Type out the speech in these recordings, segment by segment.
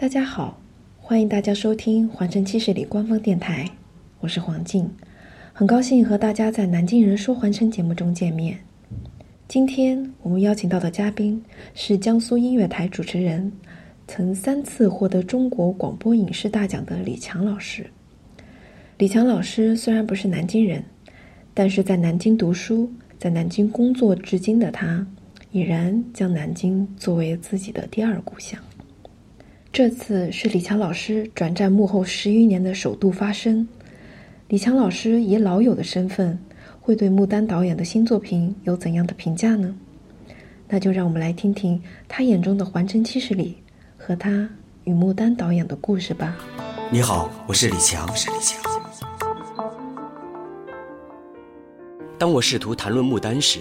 大家好，欢迎大家收听环城七十里官方电台，我是黄静，很高兴和大家在南京人说环城节目中见面。今天我们邀请到的嘉宾是江苏音乐台主持人，曾三次获得中国广播影视大奖的李强老师。李强老师虽然不是南京人，但是在南京读书、在南京工作至今的他，已然将南京作为自己的第二故乡。这次是李强老师转战幕后十余年的首度发声。李强老师以老友的身份，会对穆丹导演的新作品有怎样的评价呢？那就让我们来听听他眼中的《环城七十里》和他与穆丹导演的故事吧。你好，我是李强。是李强。当我试图谈论穆丹时，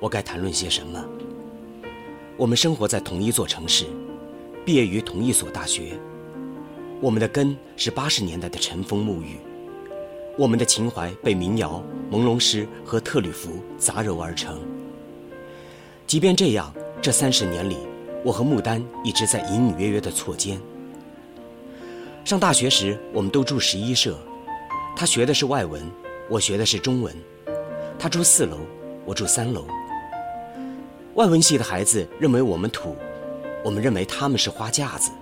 我该谈论些什么？我们生活在同一座城市。毕业于同一所大学，我们的根是八十年代的尘封沐浴，我们的情怀被民谣、朦胧诗和特吕弗杂糅而成。即便这样，这三十年里，我和牡丹一直在隐隐约约的错肩。上大学时，我们都住十一舍，他学的是外文，我学的是中文，他住四楼，我住三楼。外文系的孩子认为我们土。我们认为他们是花架子，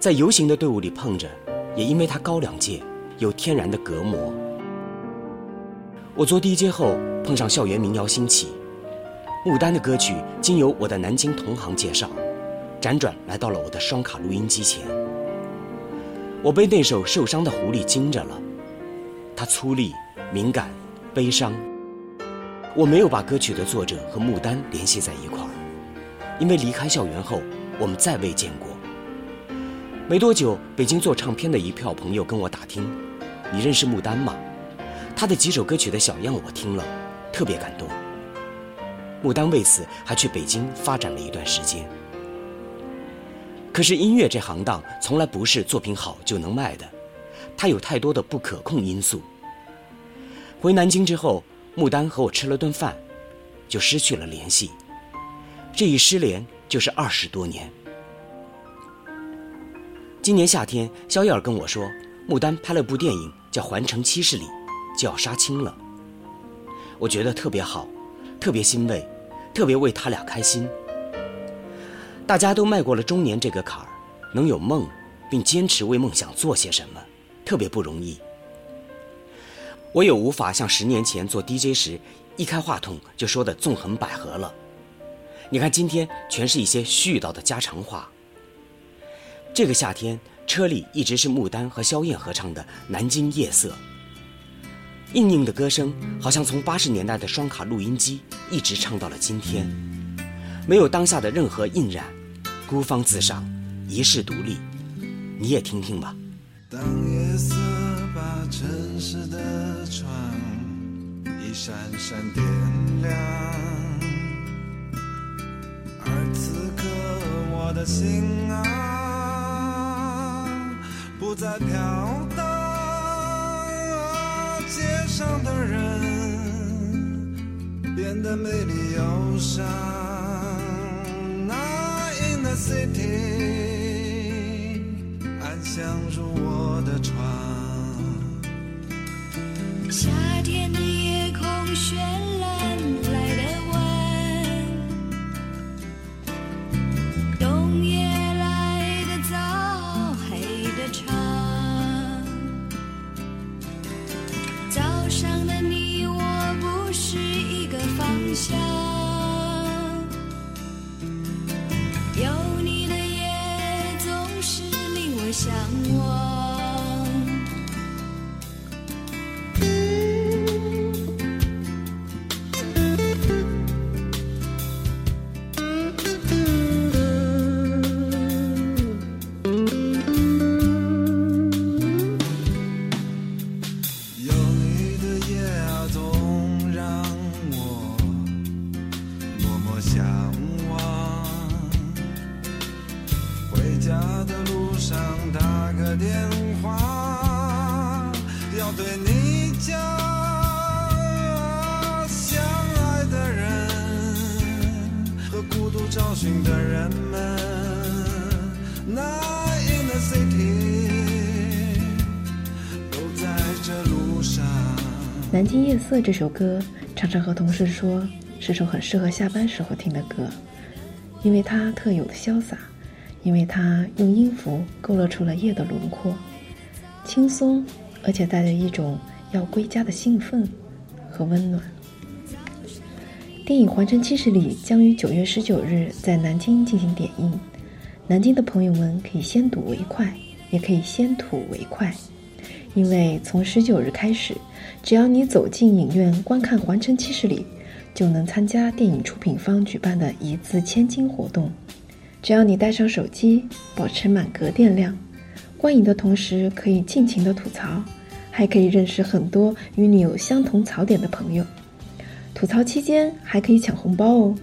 在游行的队伍里碰着，也因为他高两届，有天然的隔膜。我做 DJ 后碰上校园民谣兴起，穆丹的歌曲经由我的南京同行介绍，辗转来到了我的双卡录音机前。我被那首《受伤的狐狸》惊着了，它粗粝、敏感、悲伤。我没有把歌曲的作者和穆丹联系在一块。因为离开校园后，我们再未见过。没多久，北京做唱片的一票朋友跟我打听：“你认识穆丹吗？”他的几首歌曲的小样我听了，特别感动。穆丹为此还去北京发展了一段时间。可是音乐这行当从来不是作品好就能卖的，它有太多的不可控因素。回南京之后，穆丹和我吃了顿饭，就失去了联系。这一失联就是二十多年。今年夏天，肖燕儿跟我说，牡丹拍了部电影叫《环城七十里》，就要杀青了。我觉得特别好，特别欣慰，特别为他俩开心。大家都迈过了中年这个坎儿，能有梦，并坚持为梦想做些什么，特别不容易。我也无法像十年前做 DJ 时，一开话筒就说的纵横捭阖了。你看，今天全是一些絮叨的家常话。这个夏天，车里一直是穆丹和萧燕合唱的《南京夜色》，硬硬的歌声，好像从八十年代的双卡录音机一直唱到了今天，没有当下的任何印染，孤芳自赏，一世独立。你也听听吧。当夜色把城市的窗一闪闪点亮。的心啊，不再飘荡，街上的人变得美丽忧伤。In the city，安详入我的窗。夏天的夜空绚想。有你的夜总是令我想找寻的人们，Night in the city，都在这路上。《南京夜色》这首歌，常常和同事说是首很适合下班时候听的歌，因为它特有的潇洒，因为它用音符勾勒出了夜的轮廓，轻松，而且带着一种要归家的兴奋和温暖。电影《环城七十里》将于九月十九日在南京进行点映，南京的朋友们可以先睹为快，也可以先吐为快，因为从十九日开始，只要你走进影院观看《环城七十里》，就能参加电影出品方举办的一字千金活动。只要你带上手机，保持满格电量，观影的同时可以尽情的吐槽，还可以认识很多与你有相同槽点的朋友。吐槽期间还可以抢红包哦，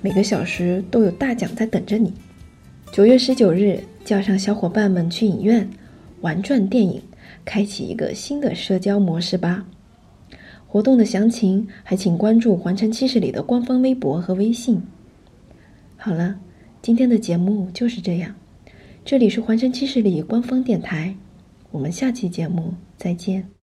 每个小时都有大奖在等着你。九月十九日，叫上小伙伴们去影院玩转电影，开启一个新的社交模式吧。活动的详情还请关注《环城七十里》的官方微博和微信。好了，今天的节目就是这样。这里是《环城七十里》官方电台，我们下期节目再见。